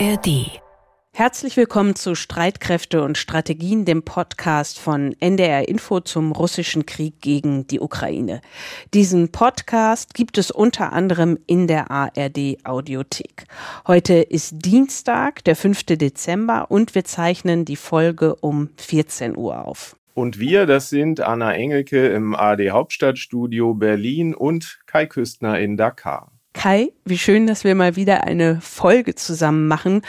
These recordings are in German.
ARD. Herzlich willkommen zu Streitkräfte und Strategien, dem Podcast von NDR Info zum russischen Krieg gegen die Ukraine. Diesen Podcast gibt es unter anderem in der ARD Audiothek. Heute ist Dienstag, der 5. Dezember und wir zeichnen die Folge um 14 Uhr auf. Und wir, das sind Anna Engelke im ARD Hauptstadtstudio Berlin und Kai Küstner in Dakar. Kai, wie schön, dass wir mal wieder eine Folge zusammen machen.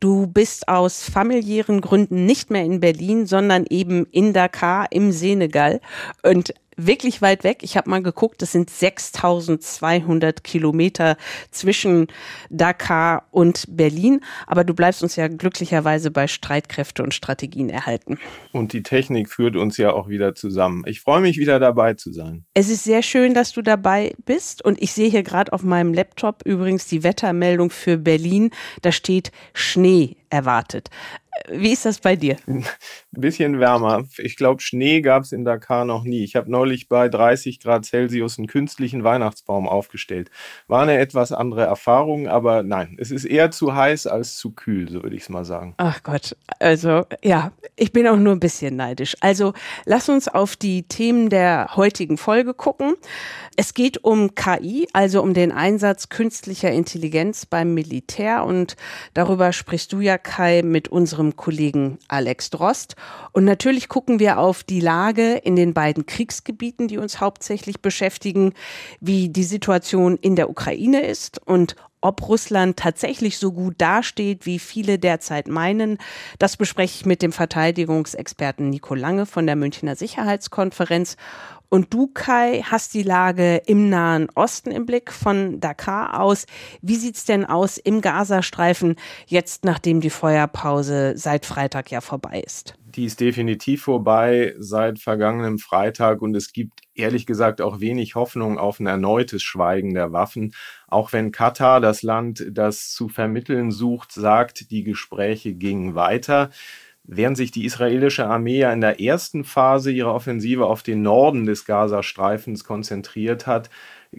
Du bist aus familiären Gründen nicht mehr in Berlin, sondern eben in Dakar im Senegal. Und wirklich weit weg. Ich habe mal geguckt, das sind 6200 Kilometer zwischen Dakar und Berlin. Aber du bleibst uns ja glücklicherweise bei Streitkräfte und Strategien erhalten. Und die Technik führt uns ja auch wieder zusammen. Ich freue mich wieder dabei zu sein. Es ist sehr schön, dass du dabei bist. Und ich sehe hier gerade auf meinem Laptop übrigens die Wettermeldung für Berlin. Da steht Schnee erwartet. Wie ist das bei dir? Ein bisschen wärmer. Ich glaube, Schnee gab es in Dakar noch nie. Ich habe neulich bei 30 Grad Celsius einen künstlichen Weihnachtsbaum aufgestellt. War eine etwas andere Erfahrung, aber nein, es ist eher zu heiß als zu kühl, so würde ich es mal sagen. Ach Gott, also ja, ich bin auch nur ein bisschen neidisch. Also lass uns auf die Themen der heutigen Folge gucken. Es geht um KI, also um den Einsatz künstlicher Intelligenz beim Militär und darüber sprichst du ja, Kai, mit unserem Kollegen Alex Drost. Und natürlich gucken wir auf die Lage in den beiden Kriegsgebieten, die uns hauptsächlich beschäftigen, wie die Situation in der Ukraine ist und ob Russland tatsächlich so gut dasteht, wie viele derzeit meinen, das bespreche ich mit dem Verteidigungsexperten Nico Lange von der Münchner Sicherheitskonferenz. Und du, Kai, hast die Lage im Nahen Osten im Blick von Dakar aus. Wie sieht's denn aus im Gazastreifen jetzt, nachdem die Feuerpause seit Freitag ja vorbei ist? Die ist definitiv vorbei seit vergangenem Freitag und es gibt ehrlich gesagt auch wenig Hoffnung auf ein erneutes Schweigen der Waffen. Auch wenn Katar, das Land, das zu vermitteln sucht, sagt, die Gespräche gingen weiter. Während sich die israelische Armee ja in der ersten Phase ihrer Offensive auf den Norden des Gazastreifens konzentriert hat,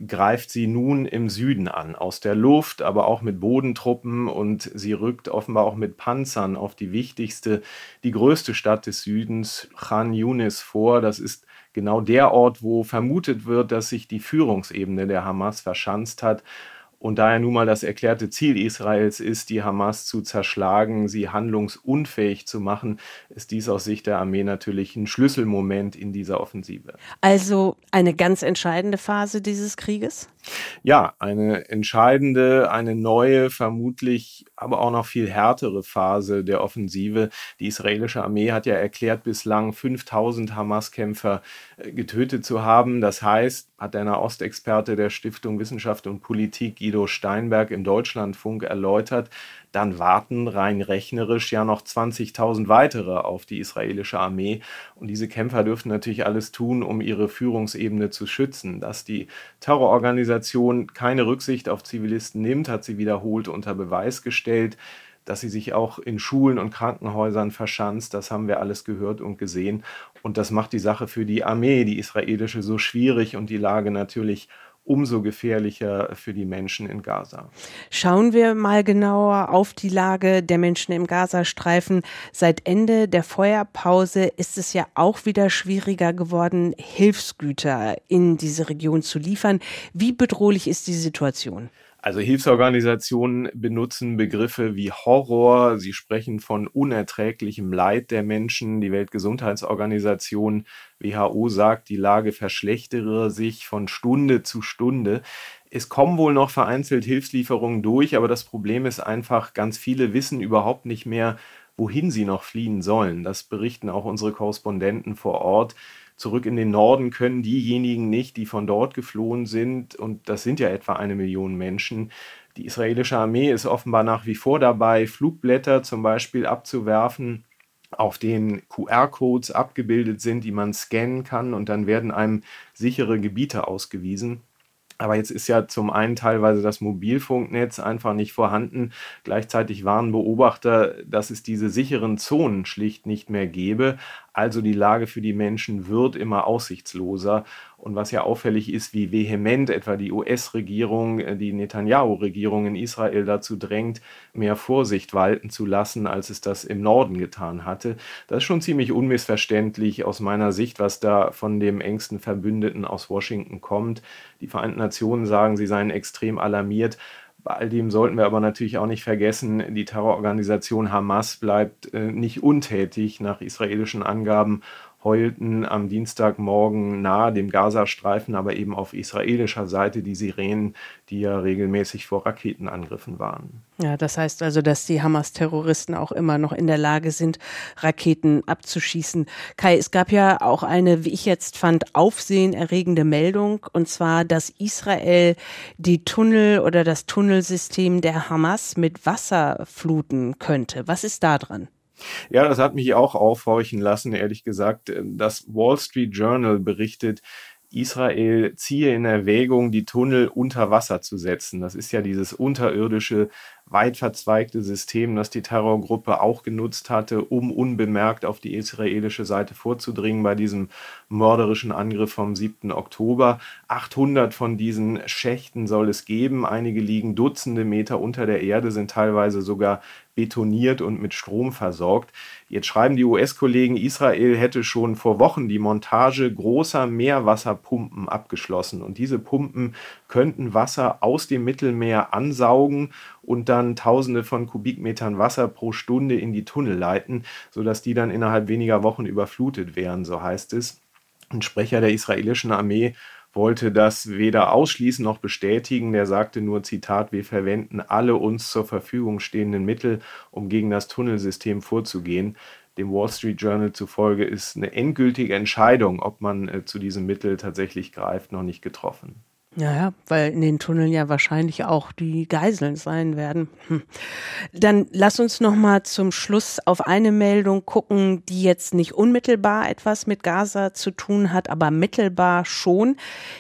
greift sie nun im Süden an, aus der Luft, aber auch mit Bodentruppen und sie rückt offenbar auch mit Panzern auf die wichtigste, die größte Stadt des Südens, Khan Yunis, vor. Das ist genau der Ort, wo vermutet wird, dass sich die Führungsebene der Hamas verschanzt hat und da ja nun mal das erklärte Ziel Israels ist, die Hamas zu zerschlagen, sie handlungsunfähig zu machen, ist dies aus Sicht der Armee natürlich ein Schlüsselmoment in dieser Offensive. Also eine ganz entscheidende Phase dieses Krieges? Ja, eine entscheidende, eine neue, vermutlich aber auch noch viel härtere Phase der Offensive. Die israelische Armee hat ja erklärt, bislang 5000 Hamas-Kämpfer äh, getötet zu haben. Das heißt, hat der Nahostexperte der Stiftung Wissenschaft und Politik Guido Steinberg im Deutschlandfunk erläutert, dann warten rein rechnerisch ja noch 20.000 weitere auf die israelische Armee. Und diese Kämpfer dürften natürlich alles tun, um ihre Führungsebene zu schützen. Dass die Terrororganisation keine Rücksicht auf Zivilisten nimmt, hat sie wiederholt unter Beweis gestellt. Dass sie sich auch in Schulen und Krankenhäusern verschanzt, das haben wir alles gehört und gesehen. Und das macht die Sache für die Armee, die israelische, so schwierig und die Lage natürlich umso gefährlicher für die Menschen in Gaza. Schauen wir mal genauer auf die Lage der Menschen im Gazastreifen. Seit Ende der Feuerpause ist es ja auch wieder schwieriger geworden, Hilfsgüter in diese Region zu liefern. Wie bedrohlich ist die Situation? Also Hilfsorganisationen benutzen Begriffe wie Horror, sie sprechen von unerträglichem Leid der Menschen. Die Weltgesundheitsorganisation WHO sagt, die Lage verschlechtere sich von Stunde zu Stunde. Es kommen wohl noch vereinzelt Hilfslieferungen durch, aber das Problem ist einfach, ganz viele wissen überhaupt nicht mehr, wohin sie noch fliehen sollen. Das berichten auch unsere Korrespondenten vor Ort zurück in den Norden können diejenigen nicht, die von dort geflohen sind. Und das sind ja etwa eine Million Menschen. Die israelische Armee ist offenbar nach wie vor dabei, Flugblätter zum Beispiel abzuwerfen, auf denen QR-Codes abgebildet sind, die man scannen kann. Und dann werden einem sichere Gebiete ausgewiesen. Aber jetzt ist ja zum einen teilweise das Mobilfunknetz einfach nicht vorhanden. Gleichzeitig warnen Beobachter, dass es diese sicheren Zonen schlicht nicht mehr gäbe. Also die Lage für die Menschen wird immer aussichtsloser. Und was ja auffällig ist, wie vehement etwa die US-Regierung, äh, die Netanyahu-Regierung in Israel dazu drängt, mehr Vorsicht walten zu lassen, als es das im Norden getan hatte. Das ist schon ziemlich unmissverständlich aus meiner Sicht, was da von dem engsten Verbündeten aus Washington kommt. Die Vereinten Nationen sagen, sie seien extrem alarmiert. Bei all dem sollten wir aber natürlich auch nicht vergessen, die Terrororganisation Hamas bleibt äh, nicht untätig nach israelischen Angaben heulten am Dienstagmorgen nahe dem Gazastreifen, aber eben auf israelischer Seite die Sirenen, die ja regelmäßig vor Raketenangriffen waren. Ja, das heißt also, dass die Hamas-Terroristen auch immer noch in der Lage sind, Raketen abzuschießen. Kai, es gab ja auch eine, wie ich jetzt fand, aufsehenerregende Meldung, und zwar, dass Israel die Tunnel oder das Tunnelsystem der Hamas mit Wasser fluten könnte. Was ist da dran? Ja, das hat mich auch aufhorchen lassen, ehrlich gesagt. Das Wall Street Journal berichtet, Israel ziehe in Erwägung, die Tunnel unter Wasser zu setzen. Das ist ja dieses unterirdische weit verzweigte System, das die Terrorgruppe auch genutzt hatte, um unbemerkt auf die israelische Seite vorzudringen bei diesem mörderischen Angriff vom 7. Oktober. 800 von diesen Schächten soll es geben. Einige liegen Dutzende Meter unter der Erde, sind teilweise sogar betoniert und mit Strom versorgt. Jetzt schreiben die US-Kollegen, Israel hätte schon vor Wochen die Montage großer Meerwasserpumpen abgeschlossen. Und diese Pumpen könnten Wasser aus dem Mittelmeer ansaugen und dann Tausende von Kubikmetern Wasser pro Stunde in die Tunnel leiten, sodass die dann innerhalb weniger Wochen überflutet wären, so heißt es. Ein Sprecher der israelischen Armee wollte das weder ausschließen noch bestätigen. Der sagte nur, Zitat, wir verwenden alle uns zur Verfügung stehenden Mittel, um gegen das Tunnelsystem vorzugehen. Dem Wall Street Journal zufolge ist eine endgültige Entscheidung, ob man äh, zu diesem Mittel tatsächlich greift, noch nicht getroffen. Ja, ja, weil in den Tunneln ja wahrscheinlich auch die Geiseln sein werden. Hm. Dann lass uns noch mal zum Schluss auf eine Meldung gucken, die jetzt nicht unmittelbar etwas mit Gaza zu tun hat, aber mittelbar schon.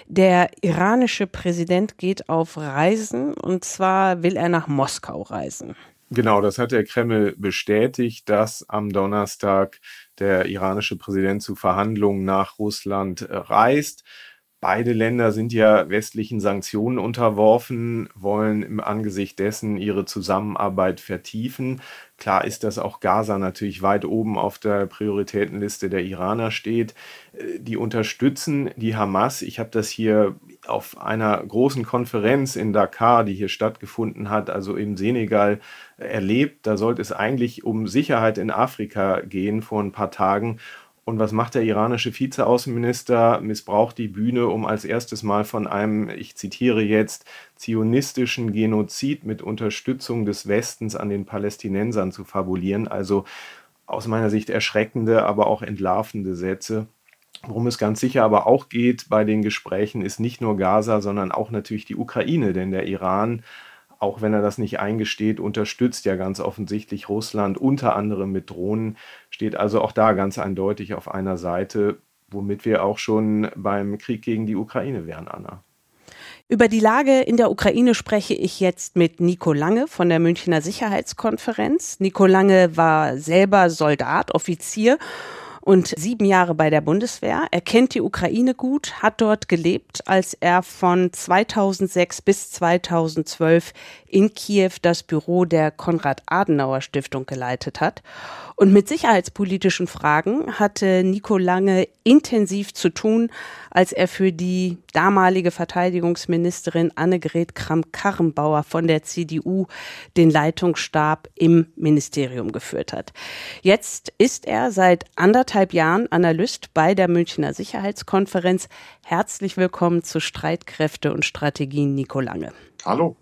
Der iranische Präsident geht auf Reisen und zwar will er nach Moskau reisen. Genau, das hat der Kreml bestätigt, dass am Donnerstag der iranische Präsident zu Verhandlungen nach Russland reist. Beide Länder sind ja westlichen Sanktionen unterworfen, wollen im Angesicht dessen ihre Zusammenarbeit vertiefen. Klar ist, dass auch Gaza natürlich weit oben auf der Prioritätenliste der Iraner steht. Äh, die unterstützen die Hamas. Ich habe das hier auf einer großen Konferenz in Dakar, die hier stattgefunden hat, also im Senegal, erlebt. Da sollte es eigentlich um Sicherheit in Afrika gehen vor ein paar Tagen. Und was macht der iranische Vizeaußenminister? Missbraucht die Bühne, um als erstes Mal von einem, ich zitiere jetzt, zionistischen Genozid mit Unterstützung des Westens an den Palästinensern zu fabulieren. Also aus meiner Sicht erschreckende, aber auch entlarvende Sätze. Worum es ganz sicher aber auch geht bei den Gesprächen, ist nicht nur Gaza, sondern auch natürlich die Ukraine, denn der Iran auch wenn er das nicht eingesteht, unterstützt ja ganz offensichtlich Russland unter anderem mit Drohnen, steht also auch da ganz eindeutig auf einer Seite, womit wir auch schon beim Krieg gegen die Ukraine wären, Anna. Über die Lage in der Ukraine spreche ich jetzt mit Nico Lange von der Münchner Sicherheitskonferenz. Nico Lange war selber Soldat, Offizier und sieben Jahre bei der Bundeswehr. Er kennt die Ukraine gut, hat dort gelebt, als er von 2006 bis 2012 in Kiew das Büro der Konrad-Adenauer-Stiftung geleitet hat. Und mit sicherheitspolitischen Fragen hatte Nico Lange intensiv zu tun, als er für die damalige Verteidigungsministerin Annegret Kramp-Karrenbauer von der CDU den Leitungsstab im Ministerium geführt hat. Jetzt ist er seit anderthalb Jahren Analyst bei der Münchner Sicherheitskonferenz. Herzlich willkommen zu Streitkräfte und Strategien, Nico Lange. Hallo.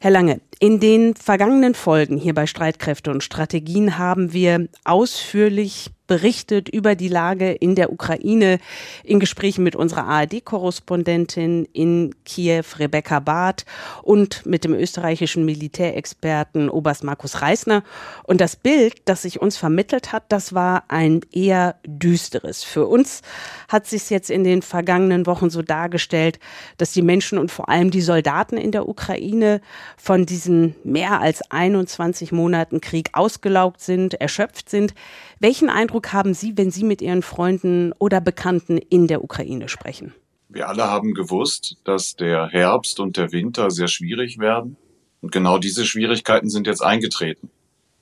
Herr Lange, in den vergangenen Folgen hier bei Streitkräfte und Strategien haben wir ausführlich berichtet über die Lage in der Ukraine in Gesprächen mit unserer ARD-Korrespondentin in Kiew, Rebecca Barth, und mit dem österreichischen Militärexperten Oberst Markus Reisner. Und das Bild, das sich uns vermittelt hat, das war ein eher düsteres. Für uns hat sich jetzt in den vergangenen Wochen so dargestellt, dass die Menschen und vor allem die Soldaten in der Ukraine von diesen mehr als 21 Monaten Krieg ausgelaugt sind, erschöpft sind. Welchen Eindruck haben Sie, wenn Sie mit Ihren Freunden oder Bekannten in der Ukraine sprechen? Wir alle haben gewusst, dass der Herbst und der Winter sehr schwierig werden. Und genau diese Schwierigkeiten sind jetzt eingetreten.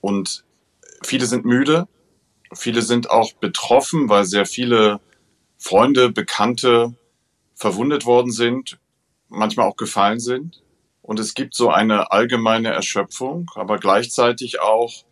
Und viele sind müde, viele sind auch betroffen, weil sehr viele Freunde, Bekannte verwundet worden sind, manchmal auch gefallen sind. Und es gibt so eine allgemeine Erschöpfung, aber gleichzeitig auch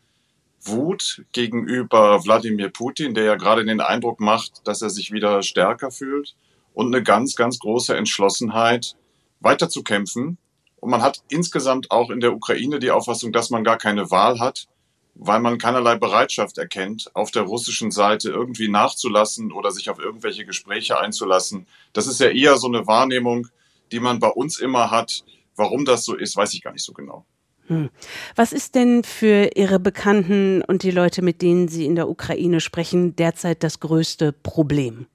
Wut gegenüber Wladimir Putin, der ja gerade den Eindruck macht, dass er sich wieder stärker fühlt und eine ganz, ganz große Entschlossenheit, weiterzukämpfen. Und man hat insgesamt auch in der Ukraine die Auffassung, dass man gar keine Wahl hat, weil man keinerlei Bereitschaft erkennt, auf der russischen Seite irgendwie nachzulassen oder sich auf irgendwelche Gespräche einzulassen. Das ist ja eher so eine Wahrnehmung, die man bei uns immer hat. Warum das so ist, weiß ich gar nicht so genau. Hm. Was ist denn für Ihre Bekannten und die Leute, mit denen Sie in der Ukraine sprechen, derzeit das größte Problem?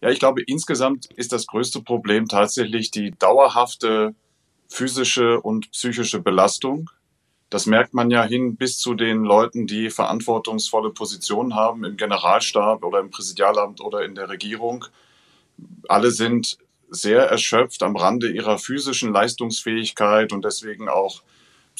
Ja, ich glaube, insgesamt ist das größte Problem tatsächlich die dauerhafte physische und psychische Belastung. Das merkt man ja hin bis zu den Leuten, die verantwortungsvolle Positionen haben im Generalstab oder im Präsidialamt oder in der Regierung. Alle sind sehr erschöpft am Rande ihrer physischen Leistungsfähigkeit und deswegen auch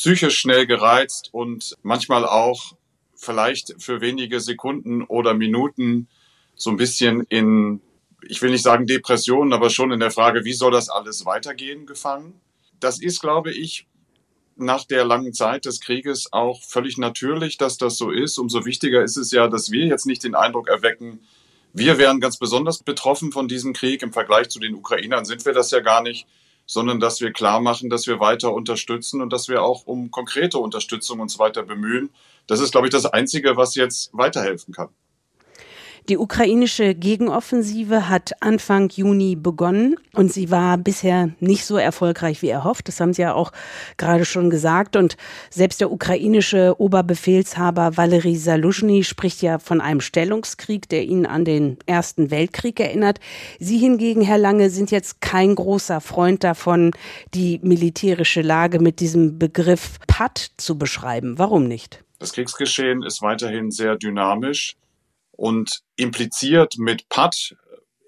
psychisch schnell gereizt und manchmal auch vielleicht für wenige Sekunden oder Minuten so ein bisschen in ich will nicht sagen Depressionen, aber schon in der Frage, wie soll das alles weitergehen, gefangen. Das ist, glaube ich, nach der langen Zeit des Krieges auch völlig natürlich, dass das so ist. Umso wichtiger ist es ja, dass wir jetzt nicht den Eindruck erwecken, wir wären ganz besonders betroffen von diesem Krieg. Im Vergleich zu den Ukrainern sind wir das ja gar nicht, sondern dass wir klar machen, dass wir weiter unterstützen und dass wir auch um konkrete Unterstützung uns weiter bemühen. Das ist, glaube ich, das Einzige, was jetzt weiterhelfen kann. Die ukrainische Gegenoffensive hat Anfang Juni begonnen und sie war bisher nicht so erfolgreich wie erhofft. Das haben Sie ja auch gerade schon gesagt. Und selbst der ukrainische Oberbefehlshaber Valery Saluzhny spricht ja von einem Stellungskrieg, der ihn an den Ersten Weltkrieg erinnert. Sie hingegen, Herr Lange, sind jetzt kein großer Freund davon, die militärische Lage mit diesem Begriff PAD zu beschreiben. Warum nicht? Das Kriegsgeschehen ist weiterhin sehr dynamisch. Und impliziert mit PAD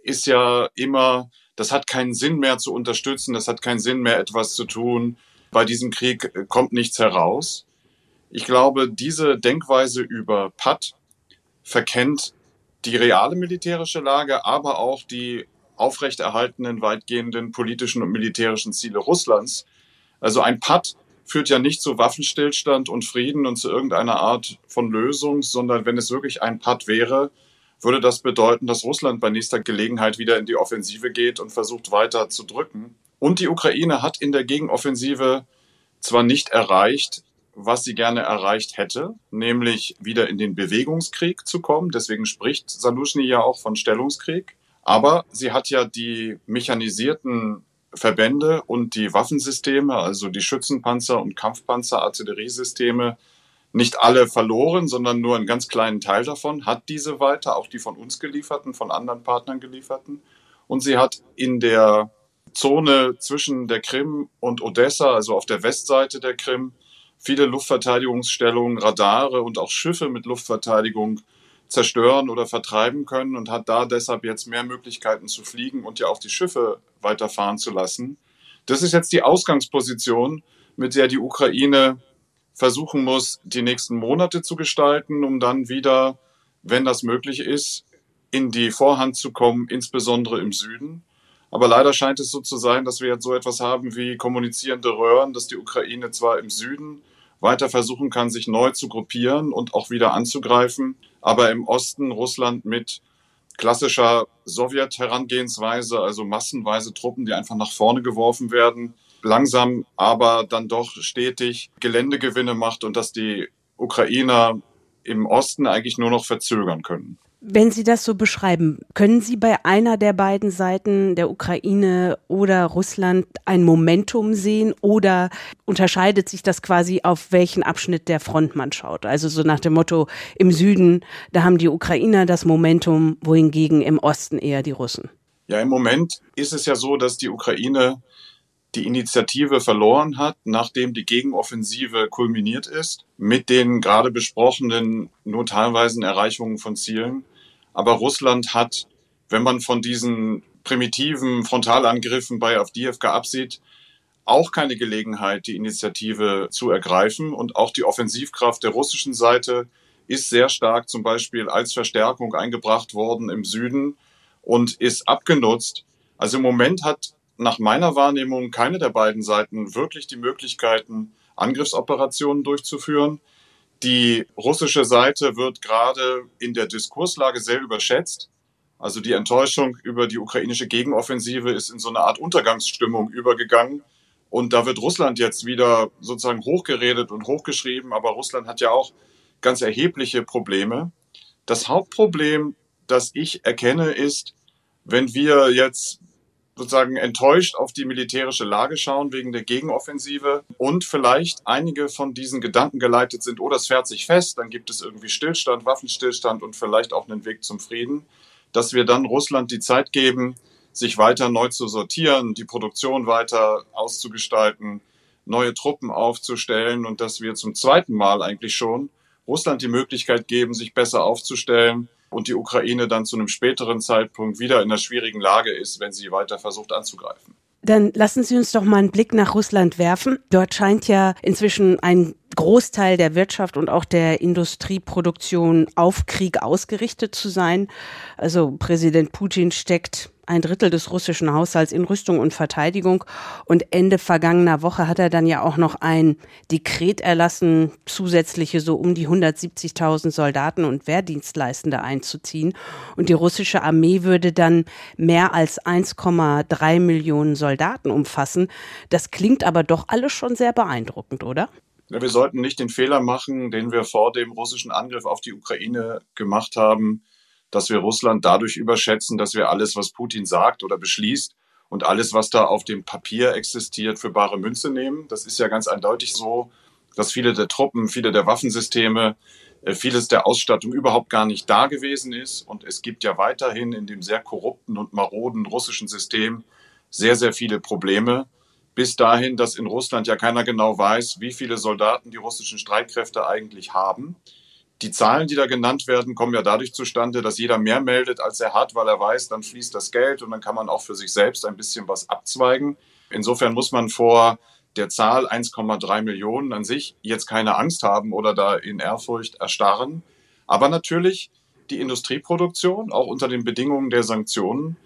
ist ja immer, das hat keinen Sinn mehr zu unterstützen, das hat keinen Sinn mehr etwas zu tun. Bei diesem Krieg kommt nichts heraus. Ich glaube, diese Denkweise über PAD verkennt die reale militärische Lage, aber auch die aufrechterhaltenen weitgehenden politischen und militärischen Ziele Russlands. Also ein PAD führt ja nicht zu Waffenstillstand und Frieden und zu irgendeiner Art von Lösung, sondern wenn es wirklich ein Patt wäre, würde das bedeuten, dass Russland bei nächster Gelegenheit wieder in die Offensive geht und versucht weiter zu drücken. Und die Ukraine hat in der Gegenoffensive zwar nicht erreicht, was sie gerne erreicht hätte, nämlich wieder in den Bewegungskrieg zu kommen. Deswegen spricht Salushny ja auch von Stellungskrieg. Aber sie hat ja die mechanisierten Verbände und die Waffensysteme, also die Schützenpanzer und Kampfpanzer, Artilleriesysteme, nicht alle verloren, sondern nur einen ganz kleinen Teil davon, hat diese weiter, auch die von uns gelieferten, von anderen Partnern gelieferten. Und sie hat in der Zone zwischen der Krim und Odessa, also auf der Westseite der Krim, viele Luftverteidigungsstellungen, Radare und auch Schiffe mit Luftverteidigung zerstören oder vertreiben können und hat da deshalb jetzt mehr Möglichkeiten zu fliegen und ja auch die Schiffe weiterfahren zu lassen. Das ist jetzt die Ausgangsposition, mit der die Ukraine versuchen muss, die nächsten Monate zu gestalten, um dann wieder, wenn das möglich ist, in die Vorhand zu kommen, insbesondere im Süden. Aber leider scheint es so zu sein, dass wir jetzt so etwas haben wie kommunizierende Röhren, dass die Ukraine zwar im Süden weiter versuchen kann, sich neu zu gruppieren und auch wieder anzugreifen, aber im Osten Russland mit klassischer Sowjet-Herangehensweise, also massenweise Truppen, die einfach nach vorne geworfen werden, langsam aber dann doch stetig Geländegewinne macht und dass die Ukrainer im Osten eigentlich nur noch verzögern können. Wenn Sie das so beschreiben, können Sie bei einer der beiden Seiten, der Ukraine oder Russland, ein Momentum sehen oder unterscheidet sich das quasi auf welchen Abschnitt der Front man schaut? Also so nach dem Motto, im Süden, da haben die Ukrainer das Momentum, wohingegen im Osten eher die Russen. Ja, im Moment ist es ja so, dass die Ukraine die Initiative verloren hat, nachdem die Gegenoffensive kulminiert ist, mit den gerade besprochenen nur teilweisen Erreichungen von Zielen. Aber Russland hat, wenn man von diesen primitiven Frontalangriffen bei Avdiivka absieht, auch keine Gelegenheit, die Initiative zu ergreifen. Und auch die Offensivkraft der russischen Seite ist sehr stark zum Beispiel als Verstärkung eingebracht worden im Süden und ist abgenutzt. Also im Moment hat nach meiner Wahrnehmung keine der beiden Seiten wirklich die Möglichkeiten, Angriffsoperationen durchzuführen. Die russische Seite wird gerade in der Diskurslage sehr überschätzt. Also die Enttäuschung über die ukrainische Gegenoffensive ist in so eine Art Untergangsstimmung übergegangen. Und da wird Russland jetzt wieder sozusagen hochgeredet und hochgeschrieben, aber Russland hat ja auch ganz erhebliche Probleme. Das Hauptproblem, das ich erkenne, ist, wenn wir jetzt sozusagen enttäuscht auf die militärische Lage schauen wegen der Gegenoffensive. Und vielleicht einige von diesen Gedanken geleitet sind, oh, das fährt sich fest, dann gibt es irgendwie Stillstand, Waffenstillstand und vielleicht auch einen Weg zum Frieden, dass wir dann Russland die Zeit geben, sich weiter neu zu sortieren, die Produktion weiter auszugestalten, neue Truppen aufzustellen und dass wir zum zweiten Mal eigentlich schon Russland die Möglichkeit geben, sich besser aufzustellen und die Ukraine dann zu einem späteren Zeitpunkt wieder in einer schwierigen Lage ist, wenn sie weiter versucht anzugreifen. Dann lassen Sie uns doch mal einen Blick nach Russland werfen. Dort scheint ja inzwischen ein Großteil der Wirtschaft und auch der Industrieproduktion auf Krieg ausgerichtet zu sein. Also Präsident Putin steckt ein Drittel des russischen Haushalts in Rüstung und Verteidigung. Und Ende vergangener Woche hat er dann ja auch noch ein Dekret erlassen, zusätzliche so um die 170.000 Soldaten und Wehrdienstleistende einzuziehen. Und die russische Armee würde dann mehr als 1,3 Millionen Soldaten umfassen. Das klingt aber doch alles schon sehr beeindruckend, oder? Wir sollten nicht den Fehler machen, den wir vor dem russischen Angriff auf die Ukraine gemacht haben, dass wir Russland dadurch überschätzen, dass wir alles, was Putin sagt oder beschließt und alles, was da auf dem Papier existiert, für bare Münze nehmen. Das ist ja ganz eindeutig so, dass viele der Truppen, viele der Waffensysteme, äh, vieles der Ausstattung überhaupt gar nicht da gewesen ist. Und es gibt ja weiterhin in dem sehr korrupten und maroden russischen System sehr, sehr viele Probleme. Bis dahin, dass in Russland ja keiner genau weiß, wie viele Soldaten die russischen Streitkräfte eigentlich haben die Zahlen, die da genannt werden, kommen ja dadurch zustande, dass jeder mehr meldet, als er hat, weil er weiß, dann fließt das Geld und dann kann man auch für sich selbst ein bisschen was abzweigen. Insofern muss man vor der Zahl 1,3 Millionen an sich jetzt keine Angst haben oder da in Ehrfurcht erstarren. Aber natürlich die Industrieproduktion, auch unter den Bedingungen der Sanktionen,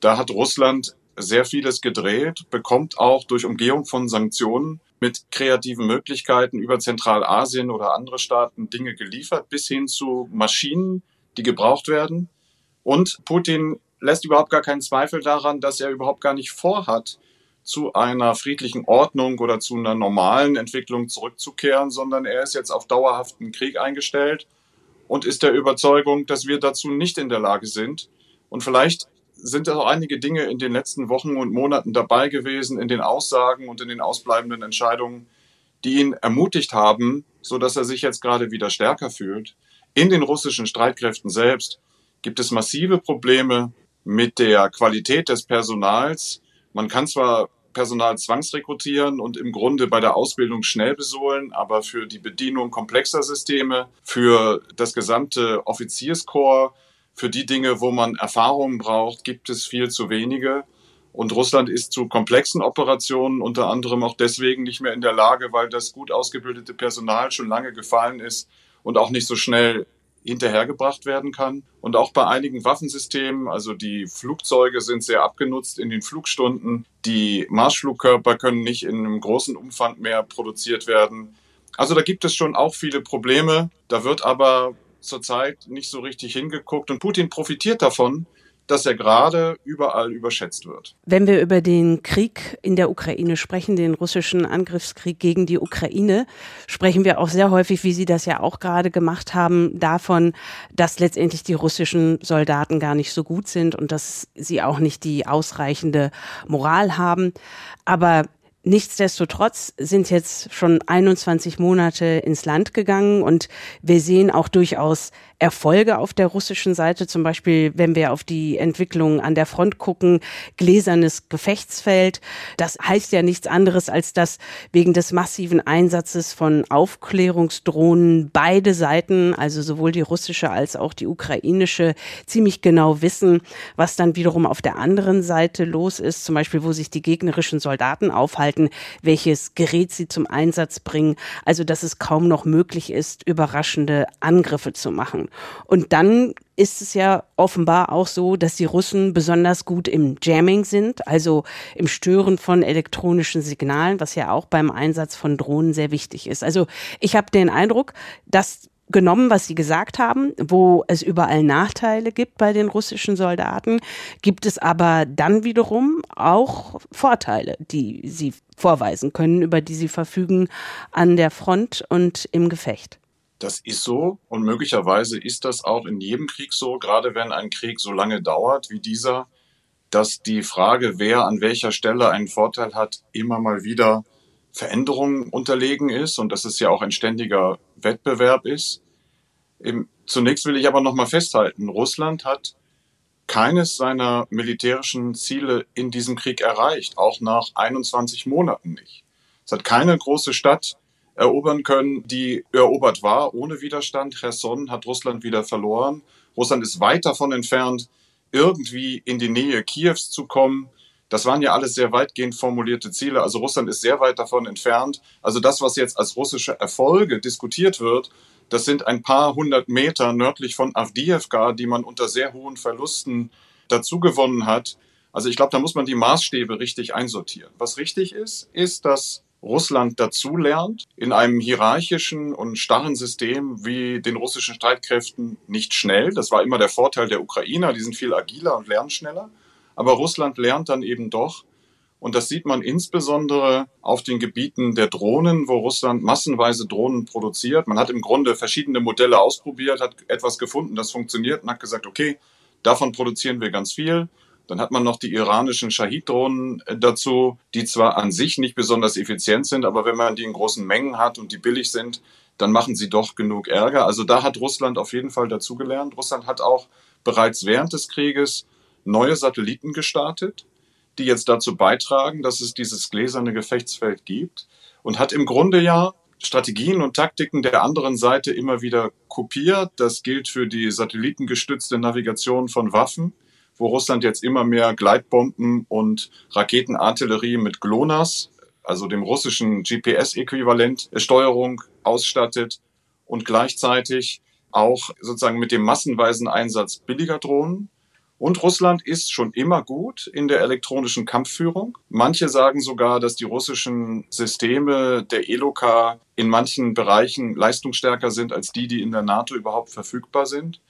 da hat Russland sehr vieles gedreht, bekommt auch durch Umgehung von Sanktionen mit kreativen Möglichkeiten über Zentralasien oder andere Staaten Dinge geliefert, bis hin zu Maschinen, die gebraucht werden. Und Putin lässt überhaupt gar keinen Zweifel daran, dass er überhaupt gar nicht vorhat, zu einer friedlichen Ordnung oder zu einer normalen Entwicklung zurückzukehren, sondern er ist jetzt auf dauerhaften Krieg eingestellt und ist der Überzeugung, dass wir dazu nicht in der Lage sind. Und vielleicht sind auch einige Dinge in den letzten Wochen und Monaten dabei gewesen, in den Aussagen und in den ausbleibenden Entscheidungen, die ihn ermutigt haben, so dass er sich jetzt gerade wieder stärker fühlt. In den russischen Streitkräften selbst gibt es massive Probleme mit der Qualität des Personals. Man kann zwar Personal zwangsrekrutieren und im Grunde bei der Ausbildung schnell besohlen, aber für die Bedienung komplexer Systeme, für das gesamte Offizierskorps, für die Dinge, wo man Erfahrungen braucht, gibt es viel zu wenige. Und Russland ist zu komplexen Operationen unter anderem auch deswegen nicht mehr in der Lage, weil das gut ausgebildete Personal schon lange gefallen ist und auch nicht so schnell hinterhergebracht werden kann. Und auch bei einigen Waffensystemen, also die Flugzeuge sind sehr abgenutzt in den Flugstunden. Die Marschflugkörper können nicht in einem großen Umfang mehr produziert werden. Also da gibt es schon auch viele Probleme. Da wird aber zurzeit nicht so richtig hingeguckt und Putin profitiert davon, dass er gerade überall überschätzt wird. Wenn wir über den Krieg in der Ukraine sprechen, den russischen Angriffskrieg gegen die Ukraine, sprechen wir auch sehr häufig, wie Sie das ja auch gerade gemacht haben, davon, dass letztendlich die russischen Soldaten gar nicht so gut sind und dass sie auch nicht die ausreichende Moral haben. Aber Nichtsdestotrotz sind jetzt schon 21 Monate ins Land gegangen und wir sehen auch durchaus Erfolge auf der russischen Seite, zum Beispiel, wenn wir auf die Entwicklung an der Front gucken, gläsernes Gefechtsfeld. Das heißt ja nichts anderes, als dass wegen des massiven Einsatzes von Aufklärungsdrohnen beide Seiten, also sowohl die russische als auch die ukrainische, ziemlich genau wissen, was dann wiederum auf der anderen Seite los ist, zum Beispiel, wo sich die gegnerischen Soldaten aufhalten, welches Gerät sie zum Einsatz bringen. Also, dass es kaum noch möglich ist, überraschende Angriffe zu machen. Und dann ist es ja offenbar auch so, dass die Russen besonders gut im Jamming sind, also im Stören von elektronischen Signalen, was ja auch beim Einsatz von Drohnen sehr wichtig ist. Also ich habe den Eindruck, dass genommen, was Sie gesagt haben, wo es überall Nachteile gibt bei den russischen Soldaten, gibt es aber dann wiederum auch Vorteile, die Sie vorweisen können, über die Sie verfügen an der Front und im Gefecht. Das ist so und möglicherweise ist das auch in jedem Krieg so, gerade wenn ein Krieg so lange dauert wie dieser, dass die Frage, wer an welcher Stelle einen Vorteil hat, immer mal wieder Veränderungen unterlegen ist und dass es ja auch ein ständiger Wettbewerb ist. Zunächst will ich aber noch mal festhalten, Russland hat keines seiner militärischen Ziele in diesem Krieg erreicht, auch nach 21 Monaten nicht. Es hat keine große Stadt erobern können, die erobert war ohne Widerstand. Cherson hat Russland wieder verloren. Russland ist weit davon entfernt, irgendwie in die Nähe Kiews zu kommen. Das waren ja alles sehr weitgehend formulierte Ziele. Also Russland ist sehr weit davon entfernt. Also das, was jetzt als russische Erfolge diskutiert wird, das sind ein paar hundert Meter nördlich von Avdiivka, die man unter sehr hohen Verlusten dazu gewonnen hat. Also ich glaube, da muss man die Maßstäbe richtig einsortieren. Was richtig ist, ist, dass Russland dazulernt, in einem hierarchischen und starren System wie den russischen Streitkräften nicht schnell. Das war immer der Vorteil der Ukrainer, die sind viel agiler und lernen schneller. Aber Russland lernt dann eben doch. Und das sieht man insbesondere auf den Gebieten der Drohnen, wo Russland massenweise Drohnen produziert. Man hat im Grunde verschiedene Modelle ausprobiert, hat etwas gefunden, das funktioniert und hat gesagt, okay, davon produzieren wir ganz viel. Dann hat man noch die iranischen Shahid-Drohnen äh, dazu, die zwar an sich nicht besonders effizient sind, aber wenn man die in großen Mengen hat und die billig sind, dann machen sie doch genug Ärger. Also da hat Russland auf jeden Fall dazugelernt. Russland hat auch bereits während des Krieges neue Satelliten gestartet, die jetzt dazu beitragen, dass es dieses gläserne Gefechtsfeld gibt und hat im Grunde ja Strategien und Taktiken der anderen Seite immer wieder kopiert. Das gilt für die satellitengestützte Navigation von Waffen wo Russland jetzt immer mehr Gleitbomben und Raketenartillerie mit GLONASS, also dem russischen GPS-Äquivalent, Steuerung ausstattet und gleichzeitig auch sozusagen mit dem massenweisen Einsatz billiger Drohnen. Und Russland ist schon immer gut in der elektronischen Kampfführung. Manche sagen sogar, dass die russischen Systeme der ELOKA in manchen Bereichen leistungsstärker sind als die, die in der NATO überhaupt verfügbar sind.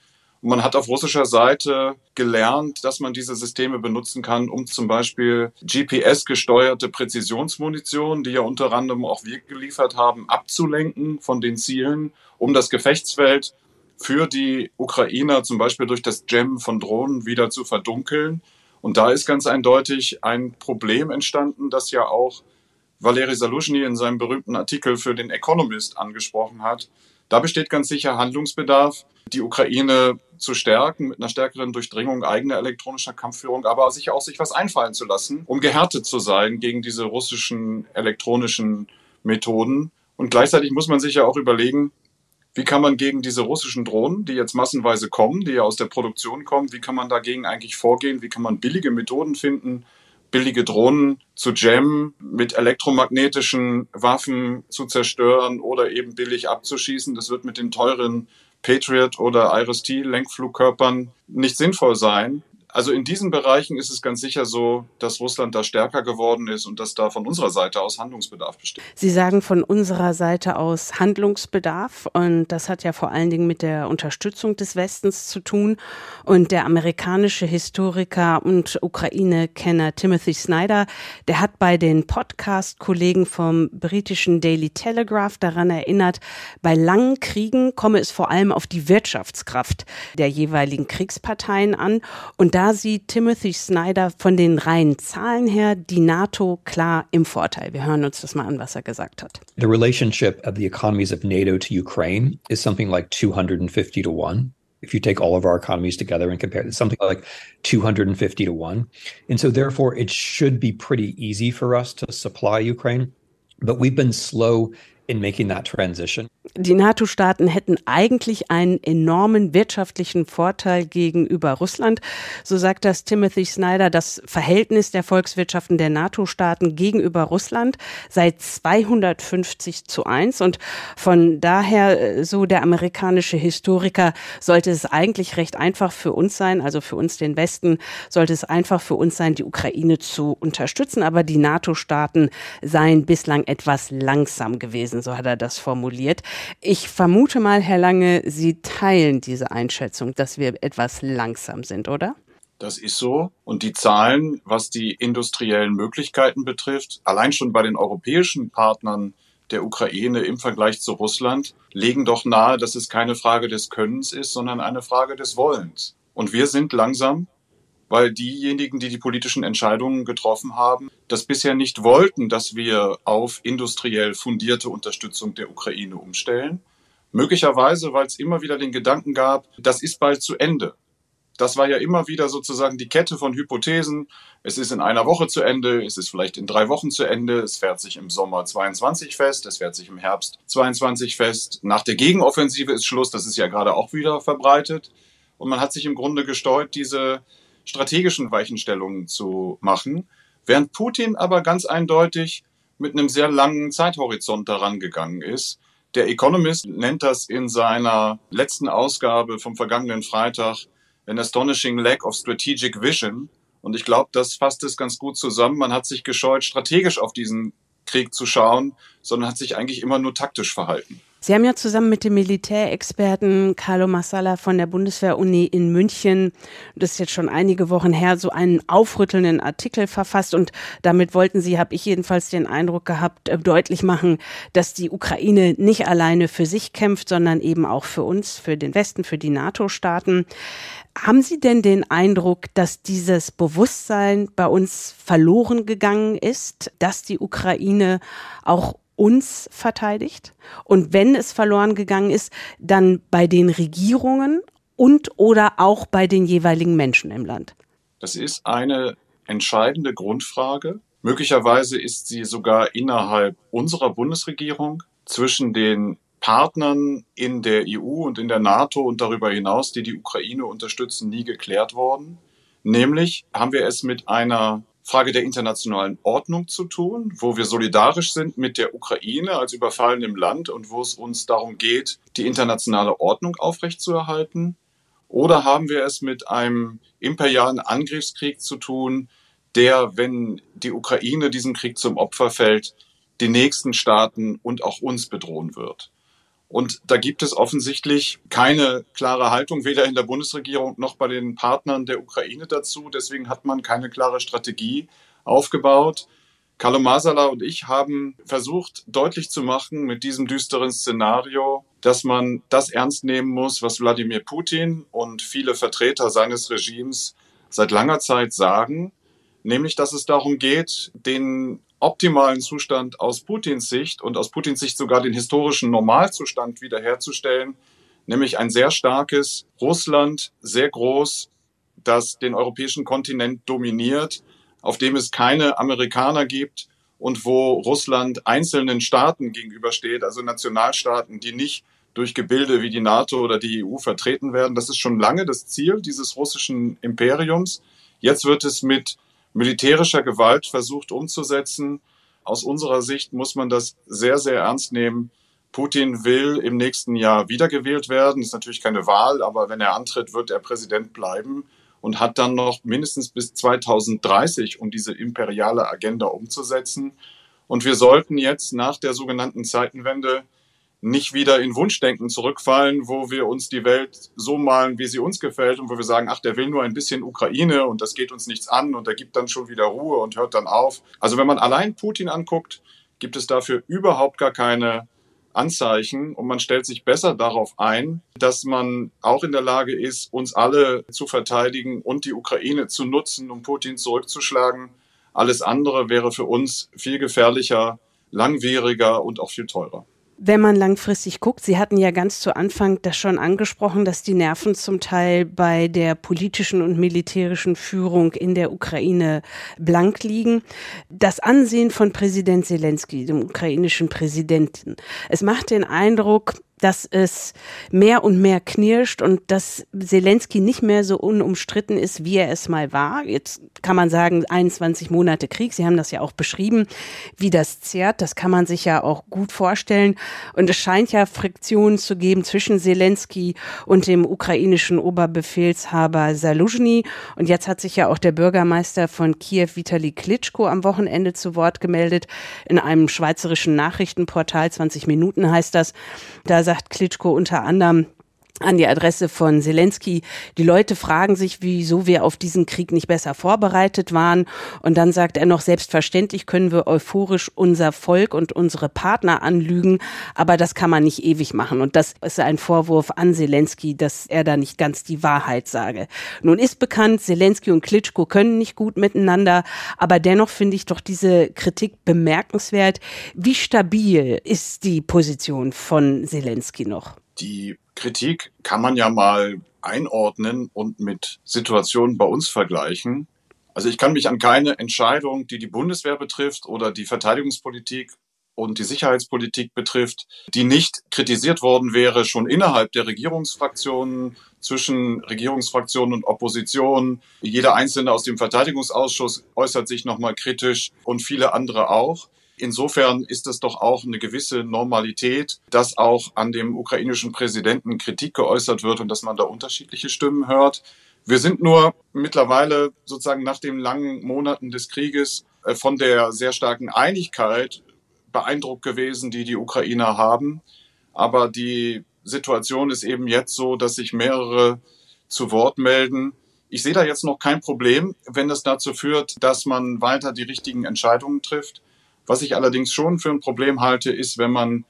Man hat auf russischer Seite gelernt, dass man diese Systeme benutzen kann, um zum Beispiel GPS-gesteuerte Präzisionsmunition, die ja unter anderem auch wir geliefert haben, abzulenken von den Zielen, um das Gefechtsfeld für die Ukrainer zum Beispiel durch das Jam von Drohnen wieder zu verdunkeln. Und da ist ganz eindeutig ein Problem entstanden, das ja auch Valeri Saluzhny in seinem berühmten Artikel für den Economist angesprochen hat, da besteht ganz sicher Handlungsbedarf, die Ukraine zu stärken mit einer stärkeren Durchdringung eigener elektronischer Kampfführung, aber sicher auch sich was einfallen zu lassen, um gehärtet zu sein gegen diese russischen elektronischen Methoden. Und gleichzeitig muss man sich ja auch überlegen, wie kann man gegen diese russischen Drohnen, die jetzt massenweise kommen, die ja aus der Produktion kommen, wie kann man dagegen eigentlich vorgehen? Wie kann man billige Methoden finden, billige Drohnen zu jammen, mit elektromagnetischen Waffen zu zerstören oder eben billig abzuschießen. Das wird mit den teuren Patriot oder Iris-T Lenkflugkörpern nicht sinnvoll sein also in diesen Bereichen ist es ganz sicher so, dass Russland da stärker geworden ist und dass da von unserer Seite aus Handlungsbedarf besteht. Sie sagen von unserer Seite aus Handlungsbedarf und das hat ja vor allen Dingen mit der Unterstützung des Westens zu tun. Und der amerikanische Historiker und Ukraine-Kenner Timothy Snyder, der hat bei den Podcast-Kollegen vom britischen Daily Telegraph daran erinnert, bei langen Kriegen komme es vor allem auf die Wirtschaftskraft der jeweiligen Kriegsparteien an und da sieht Timothy Snyder von den reinen Zahlen her die NATO klar im Vorteil. Wir hören uns das mal an, was er gesagt hat. The relationship of the economies of NATO to Ukraine is something like 250 to 1. if you take all of our economies together and compare it, something like 250 to 1. And so, therefore, it should be pretty easy for us to supply Ukraine. But we've been slow Die NATO-Staaten hätten eigentlich einen enormen wirtschaftlichen Vorteil gegenüber Russland. So sagt das Timothy Snyder. Das Verhältnis der Volkswirtschaften der NATO-Staaten gegenüber Russland sei 250 zu 1. Und von daher, so der amerikanische Historiker, sollte es eigentlich recht einfach für uns sein, also für uns den Westen, sollte es einfach für uns sein, die Ukraine zu unterstützen. Aber die NATO-Staaten seien bislang etwas langsam gewesen, so hat er das formuliert. Ich vermute mal, Herr Lange, Sie teilen diese Einschätzung, dass wir etwas langsam sind, oder? Das ist so. Und die Zahlen, was die industriellen Möglichkeiten betrifft, allein schon bei den europäischen Partnern der Ukraine im Vergleich zu Russland, legen doch nahe, dass es keine Frage des Könnens ist, sondern eine Frage des Wollens. Und wir sind langsam weil diejenigen, die die politischen Entscheidungen getroffen haben, das bisher nicht wollten, dass wir auf industriell fundierte Unterstützung der Ukraine umstellen. Möglicherweise, weil es immer wieder den Gedanken gab, das ist bald zu Ende. Das war ja immer wieder sozusagen die Kette von Hypothesen. Es ist in einer Woche zu Ende, es ist vielleicht in drei Wochen zu Ende, es fährt sich im Sommer 22 fest, es fährt sich im Herbst 22 fest. Nach der Gegenoffensive ist Schluss, das ist ja gerade auch wieder verbreitet. Und man hat sich im Grunde gesteuert, diese strategischen Weichenstellungen zu machen, während Putin aber ganz eindeutig mit einem sehr langen Zeithorizont daran gegangen ist. Der Economist nennt das in seiner letzten Ausgabe vom vergangenen Freitag an astonishing lack of strategic vision. Und ich glaube, das fasst es ganz gut zusammen. Man hat sich gescheut, strategisch auf diesen Krieg zu schauen, sondern hat sich eigentlich immer nur taktisch verhalten. Sie haben ja zusammen mit dem Militärexperten Carlo Massala von der Bundeswehr-Uni in München, das ist jetzt schon einige Wochen her, so einen aufrüttelnden Artikel verfasst und damit wollten Sie, habe ich jedenfalls den Eindruck gehabt, äh, deutlich machen, dass die Ukraine nicht alleine für sich kämpft, sondern eben auch für uns, für den Westen, für die NATO-Staaten. Haben Sie denn den Eindruck, dass dieses Bewusstsein bei uns verloren gegangen ist, dass die Ukraine auch uns verteidigt? Und wenn es verloren gegangen ist, dann bei den Regierungen und oder auch bei den jeweiligen Menschen im Land? Das ist eine entscheidende Grundfrage. Möglicherweise ist sie sogar innerhalb unserer Bundesregierung zwischen den Partnern in der EU und in der NATO und darüber hinaus, die die Ukraine unterstützen, nie geklärt worden. Nämlich haben wir es mit einer Frage der internationalen Ordnung zu tun, wo wir solidarisch sind mit der Ukraine als überfallenem Land und wo es uns darum geht, die internationale Ordnung aufrechtzuerhalten? Oder haben wir es mit einem imperialen Angriffskrieg zu tun, der, wenn die Ukraine diesem Krieg zum Opfer fällt, die nächsten Staaten und auch uns bedrohen wird? Und da gibt es offensichtlich keine klare Haltung, weder in der Bundesregierung noch bei den Partnern der Ukraine dazu. Deswegen hat man keine klare Strategie aufgebaut. Carlo Masala und ich haben versucht, deutlich zu machen mit diesem düsteren Szenario, dass man das ernst nehmen muss, was Wladimir Putin und viele Vertreter seines Regimes seit langer Zeit sagen, nämlich dass es darum geht, den optimalen Zustand aus Putins Sicht und aus Putins Sicht sogar den historischen Normalzustand wiederherzustellen, nämlich ein sehr starkes Russland, sehr groß, das den europäischen Kontinent dominiert, auf dem es keine Amerikaner gibt und wo Russland einzelnen Staaten gegenübersteht, also Nationalstaaten, die nicht durch Gebilde wie die NATO oder die EU vertreten werden. Das ist schon lange das Ziel dieses russischen Imperiums. Jetzt wird es mit militärischer Gewalt versucht umzusetzen. Aus unserer Sicht muss man das sehr, sehr ernst nehmen. Putin will im nächsten Jahr wiedergewählt werden. Ist natürlich keine Wahl, aber wenn er antritt, wird er Präsident bleiben und hat dann noch mindestens bis 2030, um diese imperiale Agenda umzusetzen. Und wir sollten jetzt nach der sogenannten Zeitenwende nicht wieder in Wunschdenken zurückfallen, wo wir uns die Welt so malen, wie sie uns gefällt und wo wir sagen, ach, der will nur ein bisschen Ukraine und das geht uns nichts an und der gibt dann schon wieder Ruhe und hört dann auf. Also wenn man allein Putin anguckt, gibt es dafür überhaupt gar keine Anzeichen und man stellt sich besser darauf ein, dass man auch in der Lage ist, uns alle zu verteidigen und die Ukraine zu nutzen, um Putin zurückzuschlagen. Alles andere wäre für uns viel gefährlicher, langwieriger und auch viel teurer. Wenn man langfristig guckt, Sie hatten ja ganz zu Anfang das schon angesprochen, dass die Nerven zum Teil bei der politischen und militärischen Führung in der Ukraine blank liegen. Das Ansehen von Präsident Zelensky, dem ukrainischen Präsidenten, es macht den Eindruck, dass es mehr und mehr knirscht und dass Zelensky nicht mehr so unumstritten ist, wie er es mal war. Jetzt kann man sagen, 21 Monate Krieg, Sie haben das ja auch beschrieben, wie das zehrt. Das kann man sich ja auch gut vorstellen. Und es scheint ja Friktionen zu geben zwischen Zelensky und dem ukrainischen Oberbefehlshaber Saluzhny. Und jetzt hat sich ja auch der Bürgermeister von Kiew, Vitali Klitschko, am Wochenende zu Wort gemeldet. In einem schweizerischen Nachrichtenportal, 20 Minuten heißt das. Da sagt Klitschko unter anderem, an die Adresse von Zelensky. Die Leute fragen sich, wieso wir auf diesen Krieg nicht besser vorbereitet waren. Und dann sagt er noch, selbstverständlich können wir euphorisch unser Volk und unsere Partner anlügen, aber das kann man nicht ewig machen. Und das ist ein Vorwurf an Zelensky, dass er da nicht ganz die Wahrheit sage. Nun ist bekannt, Zelensky und Klitschko können nicht gut miteinander, aber dennoch finde ich doch diese Kritik bemerkenswert. Wie stabil ist die Position von Zelensky noch? Die Kritik kann man ja mal einordnen und mit Situationen bei uns vergleichen. Also ich kann mich an keine Entscheidung, die die Bundeswehr betrifft oder die Verteidigungspolitik und die Sicherheitspolitik betrifft, die nicht kritisiert worden wäre, schon innerhalb der Regierungsfraktionen, zwischen Regierungsfraktionen und Opposition. Jeder Einzelne aus dem Verteidigungsausschuss äußert sich nochmal kritisch und viele andere auch. Insofern ist es doch auch eine gewisse Normalität, dass auch an dem ukrainischen Präsidenten Kritik geäußert wird und dass man da unterschiedliche Stimmen hört. Wir sind nur mittlerweile sozusagen nach den langen Monaten des Krieges äh, von der sehr starken Einigkeit beeindruckt gewesen, die die Ukrainer haben. Aber die Situation ist eben jetzt so, dass sich mehrere zu Wort melden. Ich sehe da jetzt noch kein Problem, wenn es dazu führt, dass man weiter die richtigen Entscheidungen trifft. Was ich allerdings schon für ein Problem halte, ist, wenn man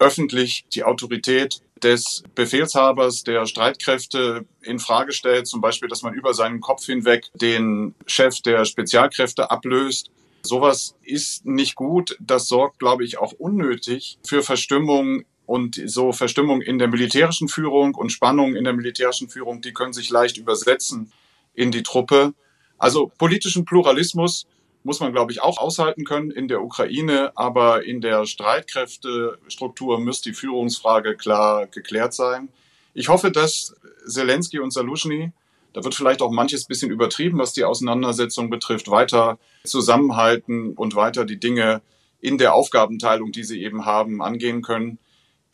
öffentlich die Autorität des Befehlshabers der Streitkräfte in Frage stellt, zum Beispiel, dass man über seinen Kopf hinweg den Chef der Spezialkräfte ablöst. Sowas ist nicht gut. Das sorgt, glaube ich, auch unnötig für Verstimmung und so Verstimmung in der militärischen Führung und Spannung in der militärischen Führung, die können sich leicht übersetzen in die Truppe. Also politischen Pluralismus muss man, glaube ich, auch aushalten können in der Ukraine. Aber in der Streitkräftestruktur muss die Führungsfrage klar geklärt sein. Ich hoffe, dass Zelensky und Saluzhny, da wird vielleicht auch manches bisschen übertrieben, was die Auseinandersetzung betrifft, weiter zusammenhalten und weiter die Dinge in der Aufgabenteilung, die sie eben haben, angehen können.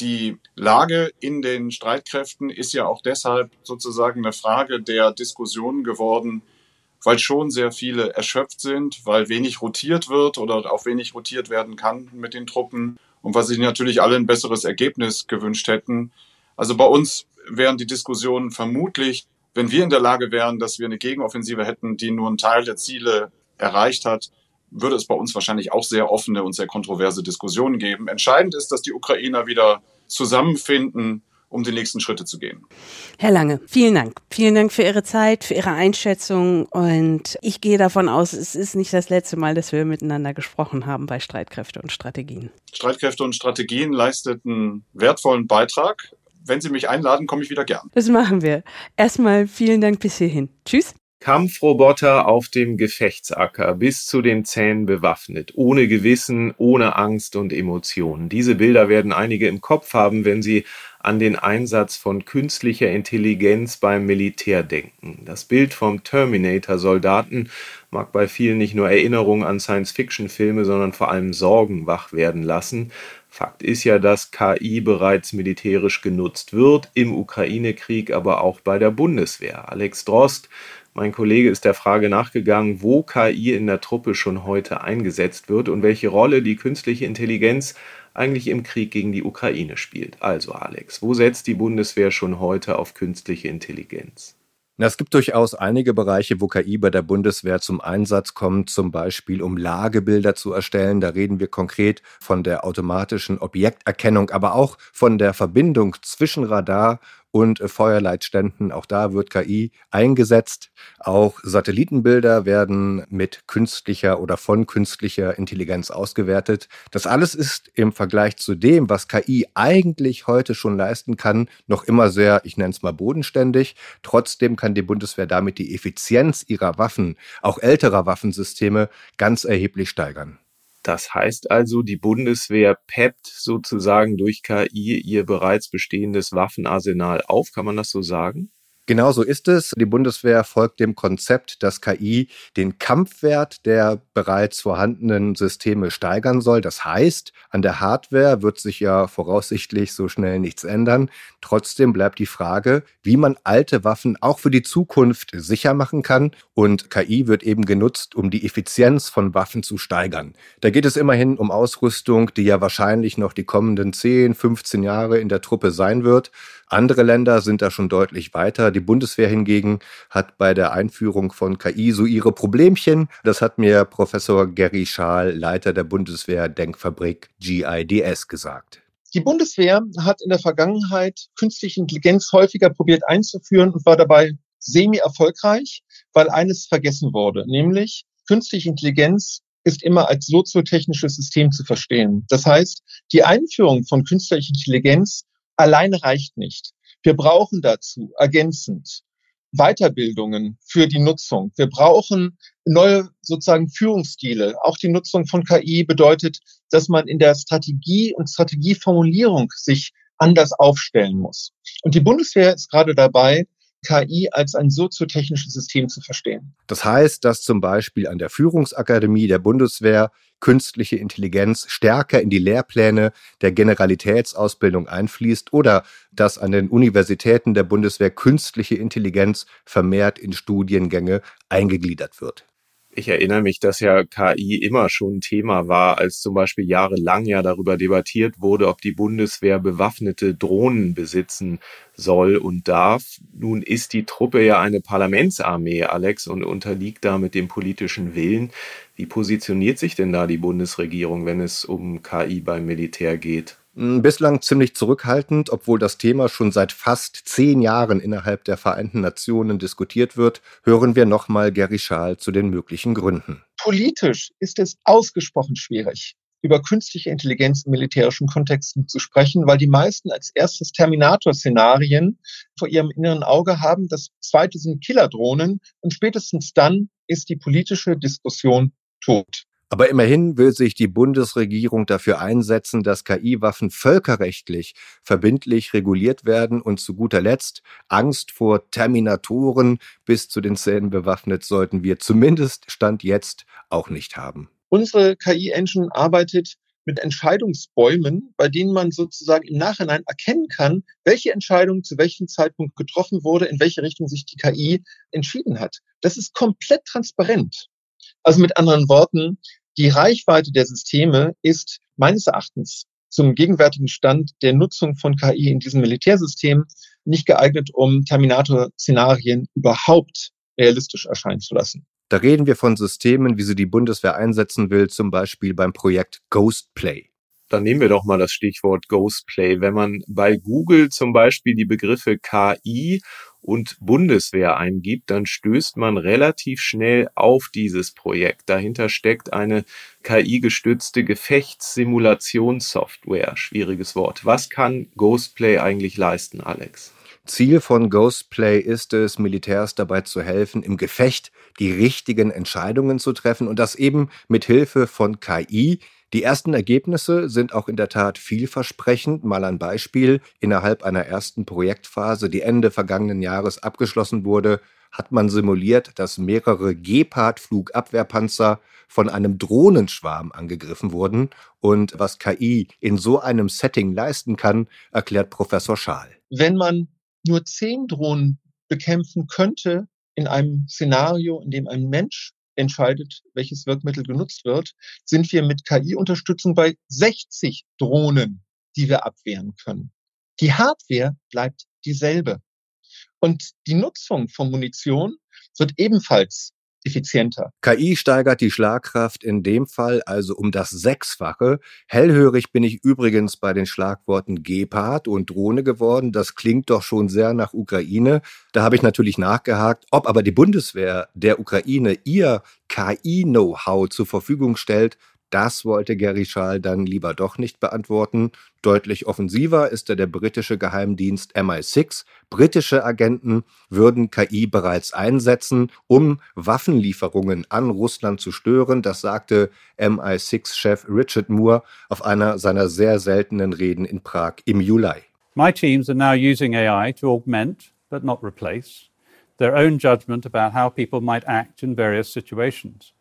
Die Lage in den Streitkräften ist ja auch deshalb sozusagen eine Frage der Diskussion geworden, weil schon sehr viele erschöpft sind, weil wenig rotiert wird oder auch wenig rotiert werden kann mit den Truppen und weil sich natürlich alle ein besseres Ergebnis gewünscht hätten. Also bei uns wären die Diskussionen vermutlich, wenn wir in der Lage wären, dass wir eine Gegenoffensive hätten, die nur einen Teil der Ziele erreicht hat, würde es bei uns wahrscheinlich auch sehr offene und sehr kontroverse Diskussionen geben. Entscheidend ist, dass die Ukrainer wieder zusammenfinden, um die nächsten Schritte zu gehen. Herr Lange, vielen Dank. Vielen Dank für Ihre Zeit, für Ihre Einschätzung. Und ich gehe davon aus, es ist nicht das letzte Mal, dass wir miteinander gesprochen haben bei Streitkräfte und Strategien. Streitkräfte und Strategien leisteten wertvollen Beitrag. Wenn Sie mich einladen, komme ich wieder gern. Das machen wir. Erstmal vielen Dank bis hierhin. Tschüss. Kampfroboter auf dem Gefechtsacker, bis zu den Zähnen bewaffnet, ohne Gewissen, ohne Angst und Emotionen. Diese Bilder werden einige im Kopf haben, wenn sie an den Einsatz von künstlicher Intelligenz beim Militär denken. Das Bild vom Terminator-Soldaten mag bei vielen nicht nur Erinnerungen an Science-Fiction-Filme, sondern vor allem Sorgen wach werden lassen. Fakt ist ja, dass KI bereits militärisch genutzt wird, im Ukraine-Krieg, aber auch bei der Bundeswehr. Alex Drost mein Kollege ist der Frage nachgegangen, wo KI in der Truppe schon heute eingesetzt wird und welche Rolle die künstliche Intelligenz eigentlich im Krieg gegen die Ukraine spielt. Also Alex, wo setzt die Bundeswehr schon heute auf künstliche Intelligenz? Es gibt durchaus einige Bereiche, wo KI bei der Bundeswehr zum Einsatz kommt, zum Beispiel um Lagebilder zu erstellen. Da reden wir konkret von der automatischen Objekterkennung, aber auch von der Verbindung zwischen Radar und Feuerleitständen. Auch da wird KI eingesetzt. Auch Satellitenbilder werden mit künstlicher oder von künstlicher Intelligenz ausgewertet. Das alles ist im Vergleich zu dem, was KI eigentlich heute schon leisten kann, noch immer sehr, ich nenne es mal bodenständig. Trotzdem kann die Bundeswehr damit die Effizienz ihrer Waffen, auch älterer Waffensysteme, ganz erheblich steigern. Das heißt also, die Bundeswehr peppt sozusagen durch KI ihr bereits bestehendes Waffenarsenal auf. Kann man das so sagen? Genau so ist es. Die Bundeswehr folgt dem Konzept, dass KI den Kampfwert der bereits vorhandenen Systeme steigern soll. Das heißt, an der Hardware wird sich ja voraussichtlich so schnell nichts ändern. Trotzdem bleibt die Frage, wie man alte Waffen auch für die Zukunft sicher machen kann. Und KI wird eben genutzt, um die Effizienz von Waffen zu steigern. Da geht es immerhin um Ausrüstung, die ja wahrscheinlich noch die kommenden 10, 15 Jahre in der Truppe sein wird. Andere Länder sind da schon deutlich weiter. Die Bundeswehr hingegen hat bei der Einführung von KI so ihre Problemchen. Das hat mir Professor Gary Schaal, Leiter der Bundeswehr Denkfabrik GIDS, gesagt. Die Bundeswehr hat in der Vergangenheit künstliche Intelligenz häufiger probiert einzuführen und war dabei semi-erfolgreich, weil eines vergessen wurde, nämlich künstliche Intelligenz ist immer als soziotechnisches System zu verstehen. Das heißt, die Einführung von künstlicher Intelligenz alleine reicht nicht. Wir brauchen dazu ergänzend Weiterbildungen für die Nutzung. Wir brauchen neue sozusagen Führungsstile. Auch die Nutzung von KI bedeutet, dass man in der Strategie und Strategieformulierung sich anders aufstellen muss. Und die Bundeswehr ist gerade dabei, KI als ein soziotechnisches System zu verstehen. Das heißt, dass zum Beispiel an der Führungsakademie der Bundeswehr künstliche Intelligenz stärker in die Lehrpläne der Generalitätsausbildung einfließt oder dass an den Universitäten der Bundeswehr künstliche Intelligenz vermehrt in Studiengänge eingegliedert wird. Ich erinnere mich, dass ja KI immer schon Thema war, als zum Beispiel jahrelang ja darüber debattiert wurde, ob die Bundeswehr bewaffnete Drohnen besitzen soll und darf. Nun ist die Truppe ja eine Parlamentsarmee, Alex, und unterliegt damit dem politischen Willen. Wie positioniert sich denn da die Bundesregierung, wenn es um KI beim Militär geht? Bislang ziemlich zurückhaltend, obwohl das Thema schon seit fast zehn Jahren innerhalb der Vereinten Nationen diskutiert wird, hören wir nochmal Gary Schaal zu den möglichen Gründen. Politisch ist es ausgesprochen schwierig, über künstliche Intelligenz in militärischen Kontexten zu sprechen, weil die meisten als erstes Terminator-Szenarien vor ihrem inneren Auge haben. Das zweite sind Killerdrohnen und spätestens dann ist die politische Diskussion tot. Aber immerhin will sich die Bundesregierung dafür einsetzen, dass KI-Waffen völkerrechtlich verbindlich reguliert werden und zu guter Letzt Angst vor Terminatoren bis zu den Zähnen bewaffnet sollten wir zumindest Stand jetzt auch nicht haben. Unsere KI-Engine arbeitet mit Entscheidungsbäumen, bei denen man sozusagen im Nachhinein erkennen kann, welche Entscheidung zu welchem Zeitpunkt getroffen wurde, in welche Richtung sich die KI entschieden hat. Das ist komplett transparent. Also mit anderen Worten, die Reichweite der Systeme ist meines Erachtens zum gegenwärtigen Stand der Nutzung von KI in diesem Militärsystem nicht geeignet, um Terminator-Szenarien überhaupt realistisch erscheinen zu lassen. Da reden wir von Systemen, wie sie die Bundeswehr einsetzen will, zum Beispiel beim Projekt Ghostplay. Dann nehmen wir doch mal das Stichwort Ghostplay. Wenn man bei Google zum Beispiel die Begriffe KI und Bundeswehr eingibt, dann stößt man relativ schnell auf dieses Projekt. Dahinter steckt eine KI-gestützte Gefechtssimulationssoftware. Schwieriges Wort. Was kann Ghostplay eigentlich leisten, Alex? Ziel von Ghostplay ist es, Militärs dabei zu helfen, im Gefecht die richtigen Entscheidungen zu treffen und das eben mit Hilfe von KI, die ersten Ergebnisse sind auch in der Tat vielversprechend. Mal ein Beispiel. Innerhalb einer ersten Projektphase, die Ende vergangenen Jahres abgeschlossen wurde, hat man simuliert, dass mehrere Gepard-Flugabwehrpanzer von einem Drohnenschwarm angegriffen wurden. Und was KI in so einem Setting leisten kann, erklärt Professor Schaal. Wenn man nur zehn Drohnen bekämpfen könnte in einem Szenario, in dem ein Mensch entscheidet, welches Wirkmittel genutzt wird, sind wir mit KI-Unterstützung bei 60 Drohnen, die wir abwehren können. Die Hardware bleibt dieselbe. Und die Nutzung von Munition wird ebenfalls effizienter. KI steigert die Schlagkraft in dem Fall also um das Sechsfache. Hellhörig bin ich übrigens bei den Schlagworten Gepard und Drohne geworden. Das klingt doch schon sehr nach Ukraine. Da habe ich natürlich nachgehakt, ob aber die Bundeswehr der Ukraine ihr KI-Know-how zur Verfügung stellt, das wollte Gary Schall dann lieber doch nicht beantworten. Deutlich offensiver ist er der britische Geheimdienst MI6. Britische Agenten würden KI bereits einsetzen, um Waffenlieferungen an Russland zu stören. Das sagte MI6-Chef Richard Moore auf einer seiner sehr seltenen Reden in Prag im Juli. My teams are now using AI to augment, but not replace, their own judgment about how people might act in various situations.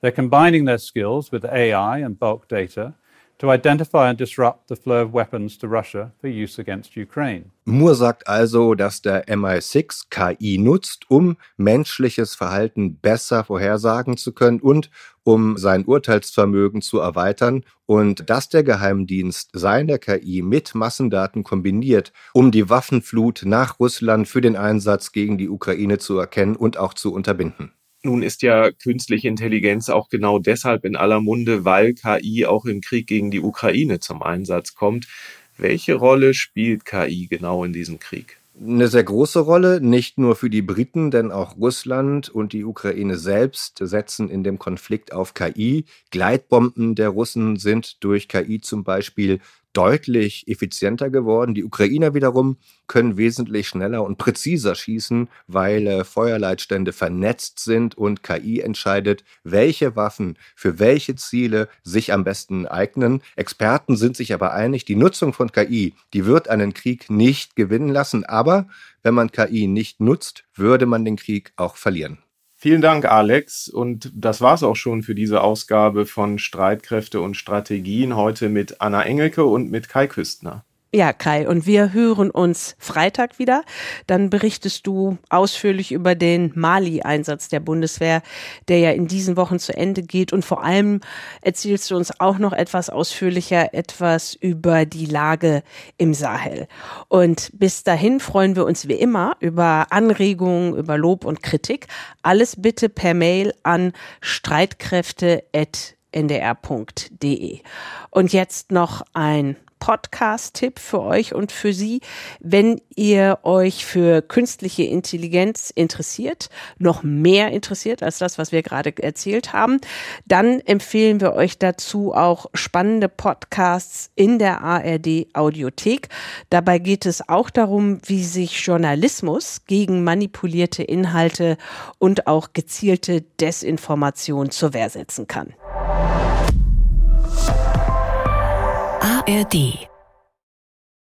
They're combining their skills with AI and bulk data to identify and disrupt the flow of weapons to Russia for use against Ukraine. Moore sagt also, dass der MI6 KI nutzt, um menschliches Verhalten besser vorhersagen zu können und um sein Urteilsvermögen zu erweitern und dass der Geheimdienst seine KI mit Massendaten kombiniert, um die Waffenflut nach Russland für den Einsatz gegen die Ukraine zu erkennen und auch zu unterbinden. Nun ist ja künstliche Intelligenz auch genau deshalb in aller Munde, weil KI auch im Krieg gegen die Ukraine zum Einsatz kommt. Welche Rolle spielt KI genau in diesem Krieg? Eine sehr große Rolle, nicht nur für die Briten, denn auch Russland und die Ukraine selbst setzen in dem Konflikt auf KI. Gleitbomben der Russen sind durch KI zum Beispiel deutlich effizienter geworden. Die Ukrainer wiederum können wesentlich schneller und präziser schießen, weil äh, Feuerleitstände vernetzt sind und KI entscheidet, welche Waffen für welche Ziele sich am besten eignen. Experten sind sich aber einig, die Nutzung von KI, die wird einen Krieg nicht gewinnen lassen, aber wenn man KI nicht nutzt, würde man den Krieg auch verlieren. Vielen Dank, Alex. Und das war's auch schon für diese Ausgabe von Streitkräfte und Strategien. Heute mit Anna Engelke und mit Kai Küstner. Ja, Kai, und wir hören uns Freitag wieder. Dann berichtest du ausführlich über den Mali-Einsatz der Bundeswehr, der ja in diesen Wochen zu Ende geht. Und vor allem erzählst du uns auch noch etwas ausführlicher etwas über die Lage im Sahel. Und bis dahin freuen wir uns wie immer über Anregungen, über Lob und Kritik. Alles bitte per Mail an streitkräfte.ndr.de. Und jetzt noch ein Podcast-Tipp für euch und für Sie, wenn ihr euch für künstliche Intelligenz interessiert, noch mehr interessiert als das, was wir gerade erzählt haben, dann empfehlen wir euch dazu auch spannende Podcasts in der ARD Audiothek. Dabei geht es auch darum, wie sich Journalismus gegen manipulierte Inhalte und auch gezielte Desinformation zur Wehr setzen kann. ARD